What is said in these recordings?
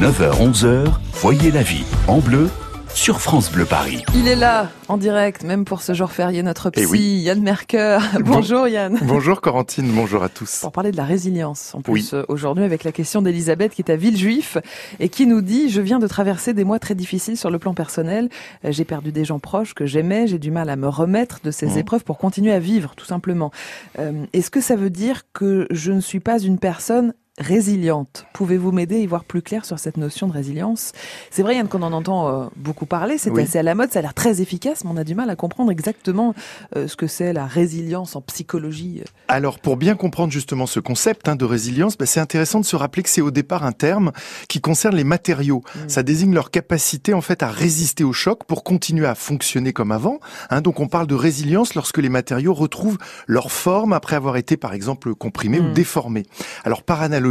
9h-11h, voyez la vie en bleu sur France Bleu Paris. Il est là, en direct, même pour ce jour férié, notre Eh psy, oui. Yann Merker. Bonjour Yann. Bonjour Corentine, bonjour à tous. Pour parler de la résilience, en plus Oui. euh, aujourd'hui avec la question d'Elisabeth qui est à Villejuif et qui nous dit je viens de traverser des mois très difficiles sur le plan personnel. Euh, J'ai perdu des gens proches que j'aimais, j'ai du mal à me remettre de ces Mhm. épreuves pour continuer à vivre, tout simplement. Euh, Est-ce que ça veut dire que je ne suis pas une personne résiliente Pouvez-vous m'aider à y voir plus clair sur cette notion de résilience? C'est vrai Yann qu'on en entend euh, beaucoup parler, c'est Oui. assez à la mode, ça a l'air très efficace, mais on a du mal à comprendre exactement euh, ce que c'est la résilience en psychologie. Alors pour bien comprendre justement ce concept hein, de résilience, bah, c'est intéressant de se rappeler que c'est au départ un terme qui concerne les matériaux. Mm. Ça désigne leur capacité en fait à résister au choc pour continuer à fonctionner comme avant. hein. donc on parle de résilience lorsque les matériaux retrouvent leur forme après avoir été par exemple comprimés Mm. ou déformés. Alors par analogie,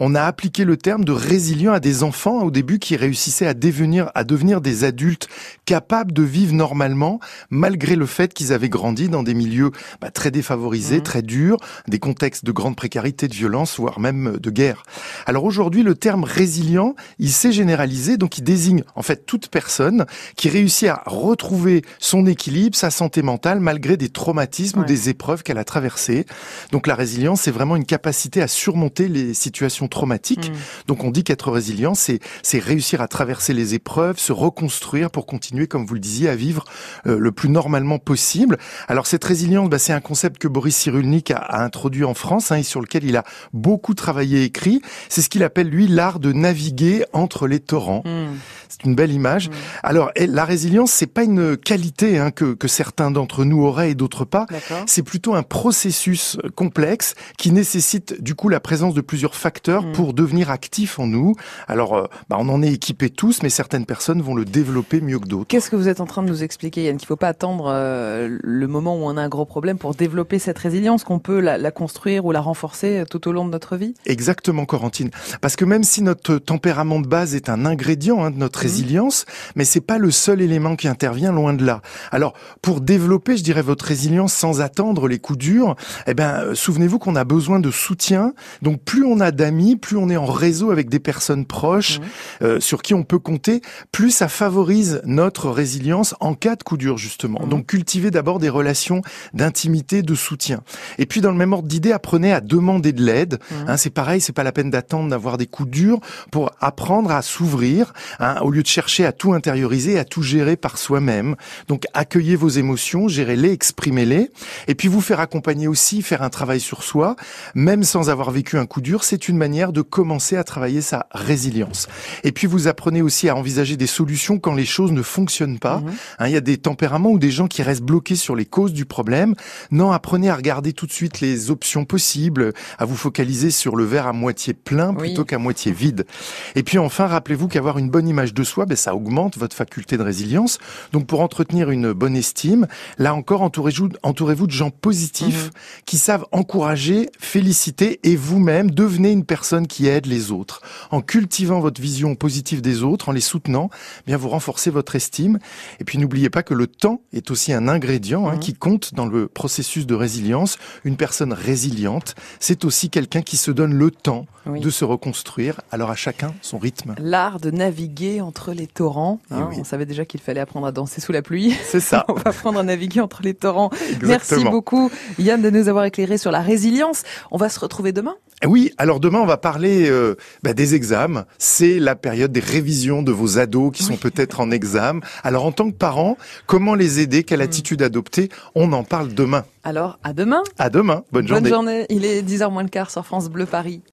on a appliqué le terme de résilient à des enfants au début qui réussissaient à devenir, à devenir des adultes capables de vivre normalement malgré le fait qu'ils avaient grandi dans des milieux bah, très défavorisés, Mhm. très durs, des contextes de grande précarité, de violence, voire même de guerre. Alors aujourd'hui, le terme résilient, il s'est généralisé, donc il désigne en fait toute personne qui réussit à retrouver son équilibre, sa santé mentale, malgré des traumatismes Ouais. ou des épreuves qu'elle a traversées. Donc la résilience, c'est vraiment une capacité à surmonter les situations traumatiques. Mm. Donc on dit qu'être résilient, c'est c'est réussir à traverser les épreuves, se reconstruire pour continuer, comme vous le disiez, à vivre euh, le plus normalement possible. Alors cette résilience, bah, c'est un concept que Boris Cyrulnik a, a introduit en France hein, et sur lequel il a beaucoup travaillé et écrit. C'est ce qu'il appelle lui l'art de naviguer entre les torrents. Mm. C'est une belle image. Mm. Alors et la résilience, c'est pas une qualité hein, que, que certains d'entre nous auraient et d'autres pas. C'est plutôt un processus euh, complexe qui nécessite du coup la présence de plusieurs facteurs Mm. pour devenir actif en nous. Alors, euh, bah, on en est équipés tous, mais certaines personnes vont le développer mieux que d'autres. Qu'est-ce que vous êtes en train de nous expliquer, Yann Qu'il faut pas attendre euh, le moment où on a un gros problème pour développer cette résilience, qu'on peut la, la construire ou la renforcer tout au long de notre vie? Exactement, Corentine. Parce que même si notre tempérament de base est un ingrédient hein, de notre. Résilience, mais c'est pas le seul élément qui intervient, loin de là. Alors, pour développer, je dirais, votre résilience sans attendre les coups durs, eh ben, euh, souvenez-vous qu'on a besoin de soutien. Donc, plus on a d'amis, plus on est en réseau avec des personnes proches, Mhm. euh, sur qui on peut compter, plus ça favorise notre résilience en cas de coup dur, justement. Mhm. Donc, cultivez d'abord des relations d'intimité, de soutien. Et puis, dans le même ordre d'idée, apprenez à demander de l'aide. Mhm. Hein, c'est pareil, c'est pas la peine d'attendre d'avoir des coups durs pour apprendre à s'ouvrir, hein, au lieu de chercher à tout intérioriser, à tout gérer par soi-même. Donc accueillez vos émotions, gérez-les, exprimez-les, et puis vous faire accompagner aussi, faire un travail sur soi, même sans avoir vécu un coup dur, c'est une manière de commencer à travailler sa résilience. Et puis vous apprenez aussi à envisager des solutions quand les choses ne fonctionnent pas. Mhm. Hein, Il y a des tempéraments ou des gens qui restent bloqués sur les causes du problème. Non, apprenez à regarder tout de suite les options possibles, à vous focaliser sur le verre à moitié plein Oui. plutôt qu'à moitié vide. Et puis enfin, rappelez-vous qu'avoir une bonne image de soi, ben, ça augmente votre faculté de résilience. Donc pour entretenir une bonne estime, là encore, entourez-vous de gens positifs Mhm. qui savent encourager, féliciter et vous-même devenez une personne qui aide les autres. En cultivant votre vision positive des autres, en les soutenant, eh bien vous renforcez votre estime. Et puis n'oubliez pas que le temps est aussi un ingrédient hein, Mhm. qui compte dans le processus de résilience. Une personne résiliente, c'est aussi quelqu'un qui se donne le temps Oui. de se reconstruire. Alors à chacun son rythme. L'art de naviguer entre les torrents. Eh hein. oui. On savait déjà qu'il fallait apprendre à danser sous la pluie. C'est ça. On va apprendre à naviguer entre les torrents. Merci beaucoup, Yann, de nous avoir éclairé sur la résilience. On va se retrouver demain. Oui, alors demain on va parler euh, bah, des examens. C'est la période des révisions de vos ados qui sont peut-être en examen. Alors en tant que parent, comment les aider? Quelle Hmm. attitude adopter? On en parle demain. Alors, à demain. À demain. Bonne journée. Bonne journée. Il est 10h moins le quart sur France Bleu Paris.